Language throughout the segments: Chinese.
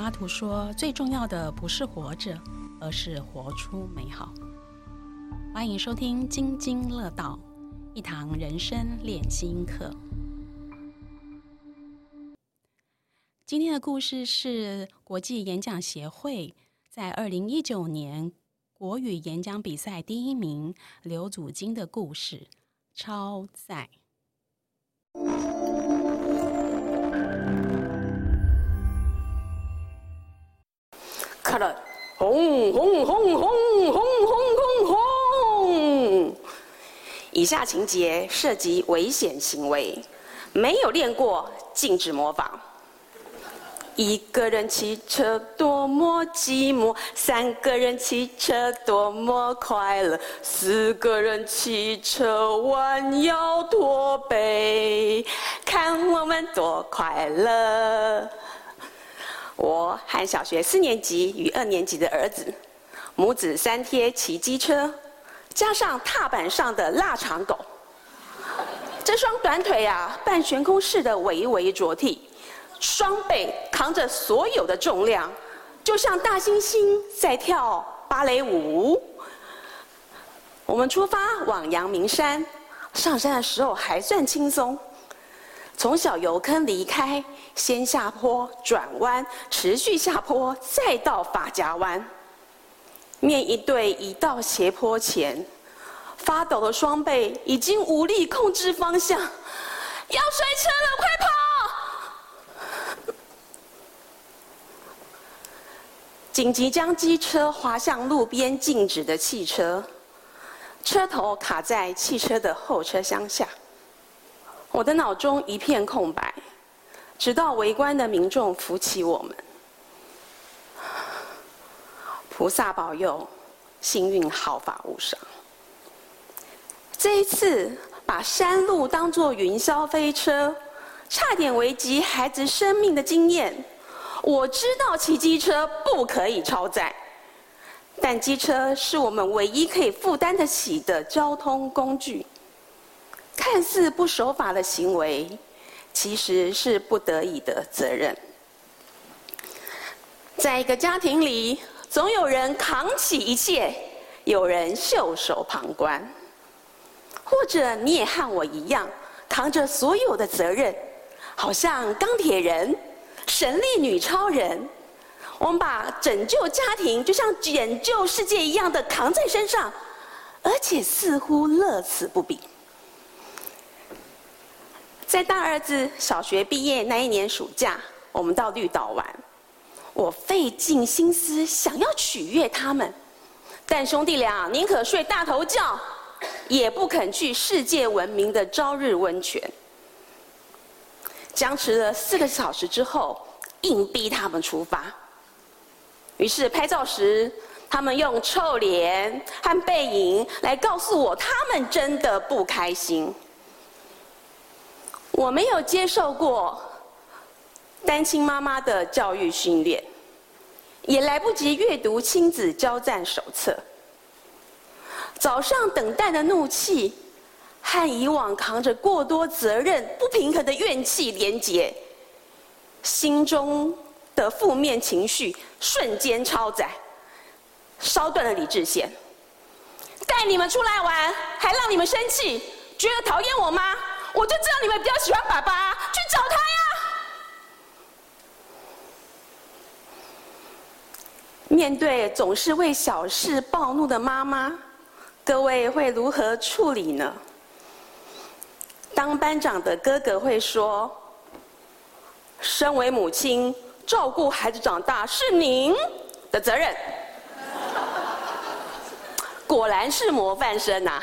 拉图说：“最重要的不是活着，而是活出美好。”欢迎收听《津津乐道》，一堂人生练心课。今天的故事是国际演讲协会在二零一九年国语演讲比赛第一名刘祖金的故事，超载。了，轰轰轰轰轰轰轰轰！以下情节涉及危险行为，没有练过禁止模仿。一个人骑车多么寂寞，三个人骑车多么快乐，四个人骑车弯腰驼背，看我们多快乐。我和小学四年级与二年级的儿子，母子三贴骑机车，加上踏板上的腊肠狗，这双短腿啊，半悬空式的微微着地，双背扛着所有的重量，就像大猩猩在跳芭蕾舞。我们出发往阳明山，上山的时候还算轻松。从小油坑离开，先下坡转弯，持续下坡，再到法家湾。面一对一到斜坡前，发抖的双背已经无力控制方向，要摔车了，快跑！紧急将机车滑向路边静止的汽车，车头卡在汽车的后车厢下。我的脑中一片空白，直到围观的民众扶起我们。菩萨保佑，幸运毫发无伤。这一次把山路当作云霄飞车，差点危及孩子生命的经验，我知道骑机车不可以超载，但机车是我们唯一可以负担得起的交通工具。看似不守法的行为，其实是不得已的责任。在一个家庭里，总有人扛起一切，有人袖手旁观。或者你也和我一样，扛着所有的责任，好像钢铁人、神力女超人。我们把拯救家庭，就像拯救世界一样的扛在身上，而且似乎乐此不疲。在大儿子小学毕业那一年暑假，我们到绿岛玩。我费尽心思想要取悦他们，但兄弟俩宁可睡大头觉，也不肯去世界闻名的朝日温泉。僵持了四个小时之后，硬逼他们出发。于是拍照时，他们用臭脸和背影来告诉我，他们真的不开心。我没有接受过单亲妈妈的教育训练，也来不及阅读亲子交战手册。早上等待的怒气和以往扛着过多责任、不平衡的怨气连结，心中的负面情绪瞬间超载，烧断了理智线。带你们出来玩，还让你们生气，觉得讨厌我吗？我就知道你们比较喜欢爸爸，去找他呀！面对总是为小事暴怒的妈妈，各位会如何处理呢？当班长的哥哥会说：“身为母亲，照顾孩子长大是您的责任。”果然是模范生呐！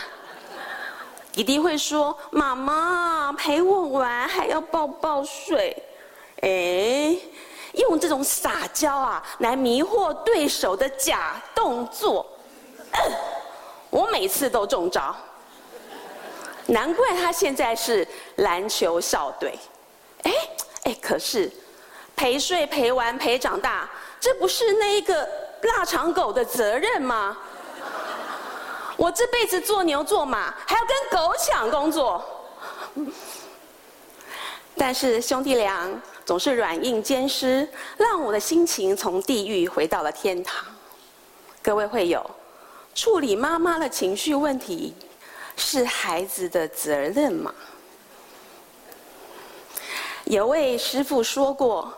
弟弟会说：“妈妈陪我玩，还要抱抱睡。”哎，用这种撒娇啊来迷惑对手的假动作，我每次都中招。难怪他现在是篮球校队。哎哎，可是陪睡、陪玩、陪长大，这不是那一个腊肠狗的责任吗？我这辈子做牛做马，还要跟狗抢工作。但是兄弟俩总是软硬兼施，让我的心情从地狱回到了天堂。各位会友，处理妈妈的情绪问题是孩子的责任吗？有位师傅说过，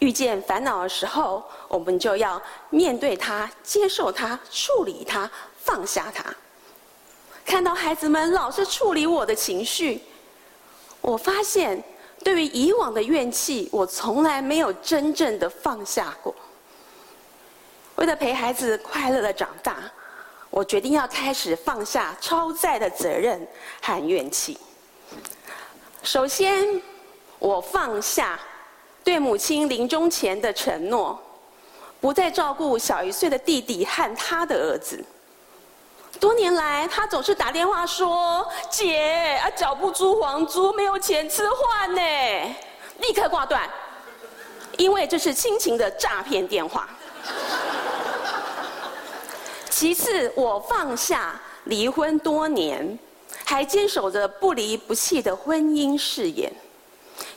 遇见烦恼的时候，我们就要面对它、接受它、处理它、放下它。看到孩子们老是处理我的情绪，我发现对于以往的怨气，我从来没有真正的放下过。为了陪孩子快乐的长大，我决定要开始放下超载的责任和怨气。首先。我放下对母亲临终前的承诺，不再照顾小一岁的弟弟和他的儿子。多年来，他总是打电话说：“姐，啊，缴不出房租，没有钱吃饭呢。”立刻挂断，因为这是亲情的诈骗电话。其次，我放下离婚多年，还坚守着不离不弃的婚姻誓言。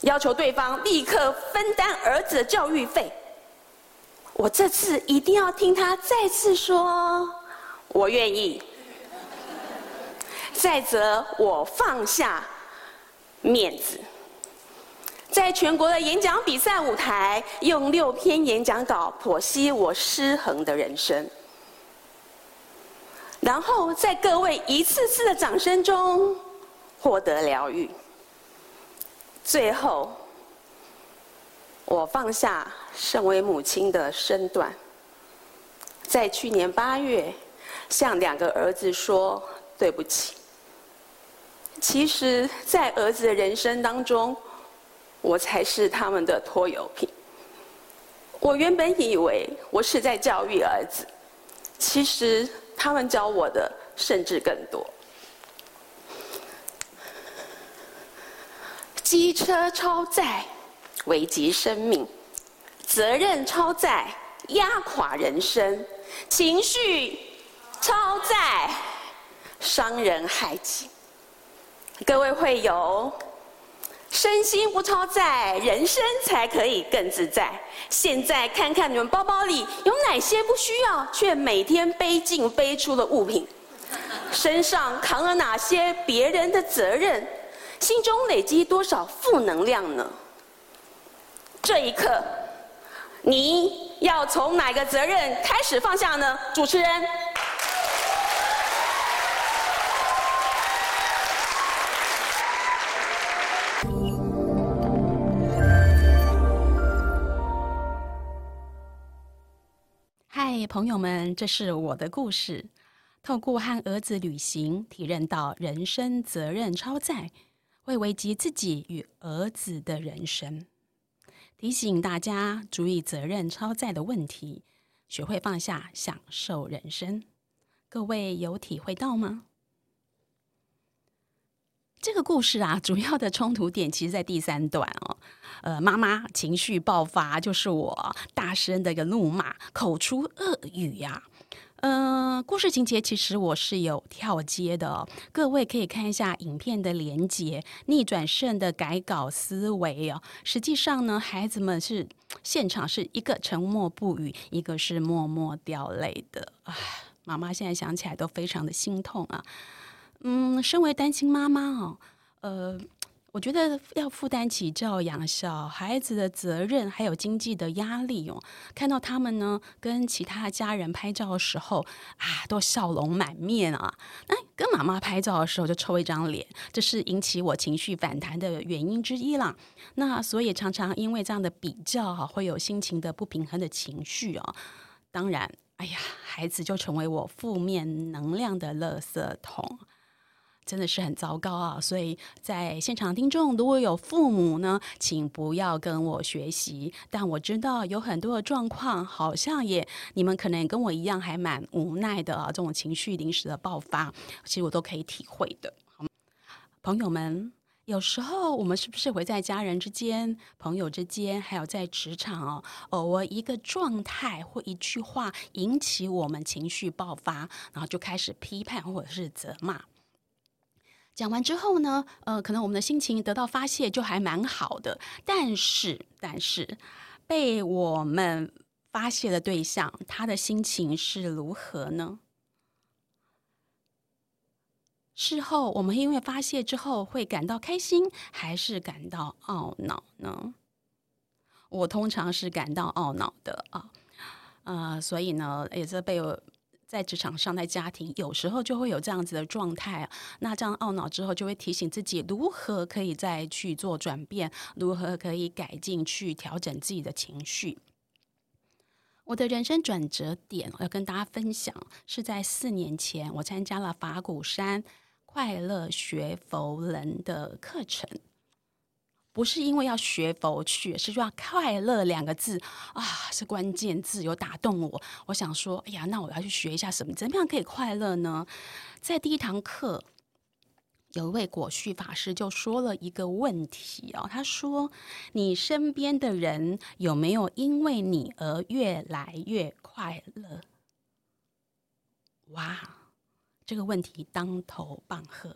要求对方立刻分担儿子的教育费。我这次一定要听他再次说，我愿意。再者，我放下面子，在全国的演讲比赛舞台，用六篇演讲稿剖析我失衡的人生，然后在各位一次次的掌声中获得疗愈。最后，我放下身为母亲的身段，在去年八月向两个儿子说对不起。其实，在儿子的人生当中，我才是他们的拖油瓶。我原本以为我是在教育儿子，其实他们教我的甚至更多。机车超载，危及生命；责任超载，压垮人生；情绪超载，伤人害己。各位会友，身心不超载，人生才可以更自在。现在看看你们包包里有哪些不需要却每天背进背出的物品，身上扛了哪些别人的责任？心中累积多少负能量呢？这一刻，你要从哪个责任开始放下呢？主持人，嗨，朋友们，这是我的故事。透过和儿子旅行，体认到人生责任超载。会危及自己与儿子的人生，提醒大家注意责任超载的问题，学会放下，享受人生。各位有体会到吗？这个故事啊，主要的冲突点其实在第三段哦。呃，妈妈情绪爆发，就是我大声的一个怒骂，口出恶语呀。嗯，故事情节其实我是有跳接的，各位可以看一下影片的连接，逆转胜的改稿思维哦。实际上呢，孩子们是现场是一个沉默不语，一个是默默掉泪的。唉，妈妈现在想起来都非常的心痛啊。嗯，身为单亲妈妈哦，呃。我觉得要负担起教养小孩子的责任，还有经济的压力哦。看到他们呢，跟其他家人拍照的时候啊，都笑容满面啊。那跟妈妈拍照的时候就抽一张脸，这是引起我情绪反弹的原因之一啦。那所以常常因为这样的比较哈，会有心情的不平衡的情绪哦。当然，哎呀，孩子就成为我负面能量的垃圾桶。真的是很糟糕啊！所以在现场听众如果有父母呢，请不要跟我学习。但我知道有很多的状况，好像也你们可能跟我一样，还蛮无奈的啊。这种情绪临时的爆发，其实我都可以体会的。朋友们，有时候我们是不是会在家人之间、朋友之间，还有在职场哦，偶尔一个状态或一句话引起我们情绪爆发，然后就开始批判或者是责骂。讲完之后呢，呃，可能我们的心情得到发泄，就还蛮好的。但是，但是被我们发泄的对象，他的心情是如何呢？事后，我们因为发泄之后会感到开心，还是感到懊恼呢？我通常是感到懊恼的啊，呃，所以呢，也是被在职场上、在家庭，有时候就会有这样子的状态。那这样懊恼之后，就会提醒自己如何可以再去做转变，如何可以改进、去调整自己的情绪。我的人生转折点，要跟大家分享，是在四年前，我参加了法鼓山。快乐学佛人的课程，不是因为要学佛去，是说“快乐”两个字啊，是关键字，有打动我。我想说，哎呀，那我要去学一下什么，怎么样可以快乐呢？在第一堂课，有一位果旭法师就说了一个问题哦，他说：“你身边的人有没有因为你而越来越快乐？”哇！这个问题当头棒喝，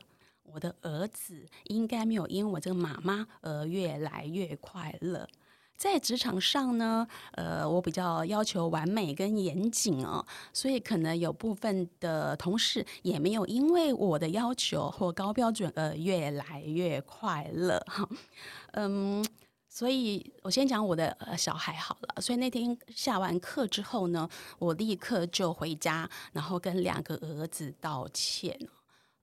我的儿子应该没有因为我这个妈妈而越来越快乐。在职场上呢，呃，我比较要求完美跟严谨哦，所以可能有部分的同事也没有因为我的要求或高标准而越来越快乐哈，嗯。所以我先讲我的小孩好了。所以那天下完课之后呢，我立刻就回家，然后跟两个儿子道歉。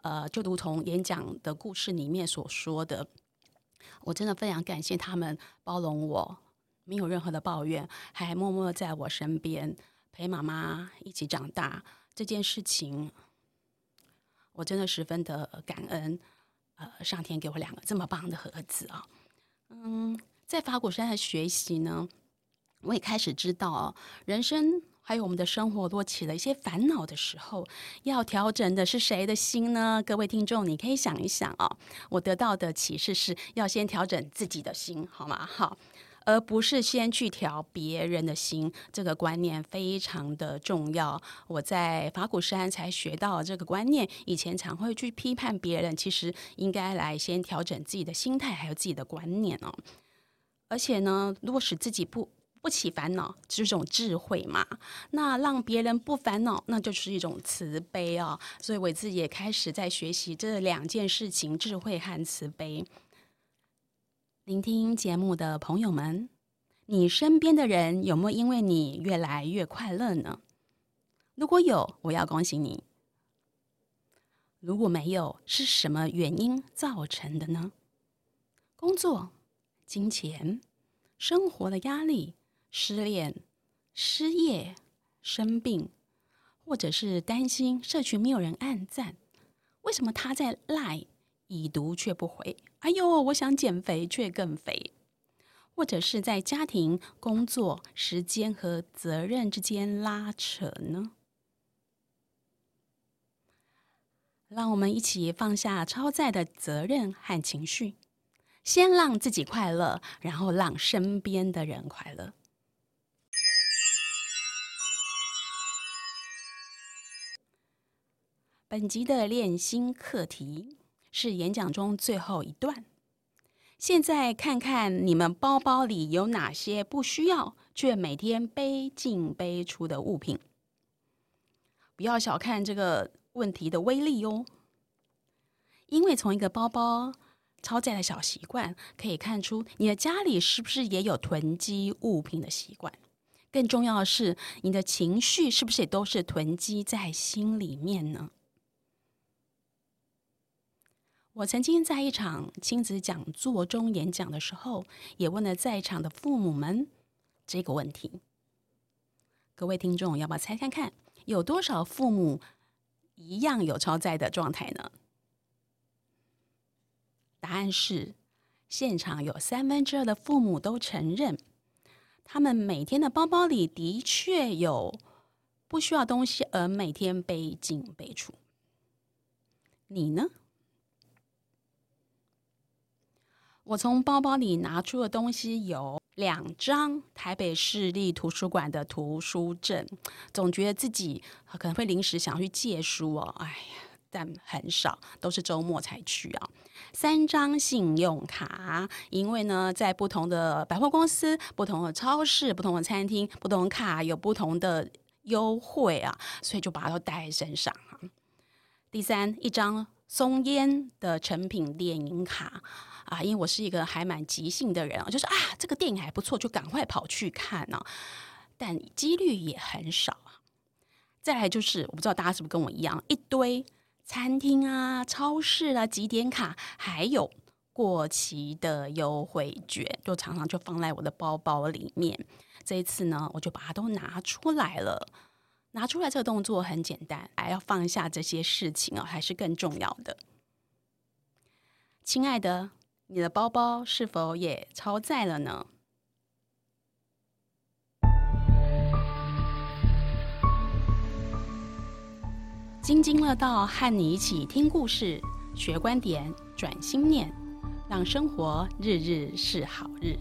呃，就如同演讲的故事里面所说的，我真的非常感谢他们包容我，没有任何的抱怨，还默默在我身边陪妈妈一起长大。这件事情，我真的十分的感恩。呃，上天给我两个这么棒的儿子啊，嗯。在法鼓山的学习呢，我也开始知道，人生还有我们的生活，多起了一些烦恼的时候，要调整的是谁的心呢？各位听众，你可以想一想啊。我得到的启示是要先调整自己的心，好吗？好，而不是先去调别人的心。这个观念非常的重要。我在法鼓山才学到这个观念，以前常会去批判别人，其实应该来先调整自己的心态，还有自己的观念哦。而且呢，如果使自己不不起烦恼，就是一种智慧嘛。那让别人不烦恼，那就是一种慈悲啊。所以我自己也开始在学习这两件事情：智慧和慈悲。聆听节目的朋友们，你身边的人有没有因为你越来越快乐呢？如果有，我要恭喜你；如果没有，是什么原因造成的呢？工作。金钱、生活的压力、失恋、失业、生病，或者是担心社群没有人按赞，为什么他在赖已读却不回？哎呦，我想减肥却更肥，或者是在家庭、工作、时间和责任之间拉扯呢？让我们一起放下超载的责任和情绪。先让自己快乐，然后让身边的人快乐。本集的练心课题是演讲中最后一段。现在看看你们包包里有哪些不需要却每天背进背出的物品。不要小看这个问题的威力哦，因为从一个包包。超载的小习惯可以看出你的家里是不是也有囤积物品的习惯。更重要的是，你的情绪是不是也都是囤积在心里面呢？我曾经在一场亲子讲座中演讲的时候，也问了在场的父母们这个问题。各位听众，要不要猜看看，有多少父母一样有超载的状态呢？答案是，现场有三分之二的父母都承认，他们每天的包包里的确有不需要东西，而每天背进背出。你呢？我从包包里拿出的东西有两张台北市立图书馆的图书证，总觉得自己可能会临时想要去借书哦。哎呀。但很少，都是周末才去啊。三张信用卡，因为呢，在不同的百货公司、不同的超市、不同的餐厅，不同的卡有不同的优惠啊，所以就把它都带在身上啊。第三，一张松烟的成品电影卡啊，因为我是一个还蛮急性的人啊，就是啊，这个电影还不错，就赶快跑去看呢，但几率也很少啊。再来就是，我不知道大家是不是跟我一样，一堆。餐厅啊、超市啊、几点卡，还有过期的优惠券，就常常就放在我的包包里面。这一次呢，我就把它都拿出来了。拿出来这个动作很简单，还要放下这些事情哦，还是更重要的。亲爱的，你的包包是否也超载了呢？津津乐道，和你一起听故事、学观点、转心念，让生活日日是好日。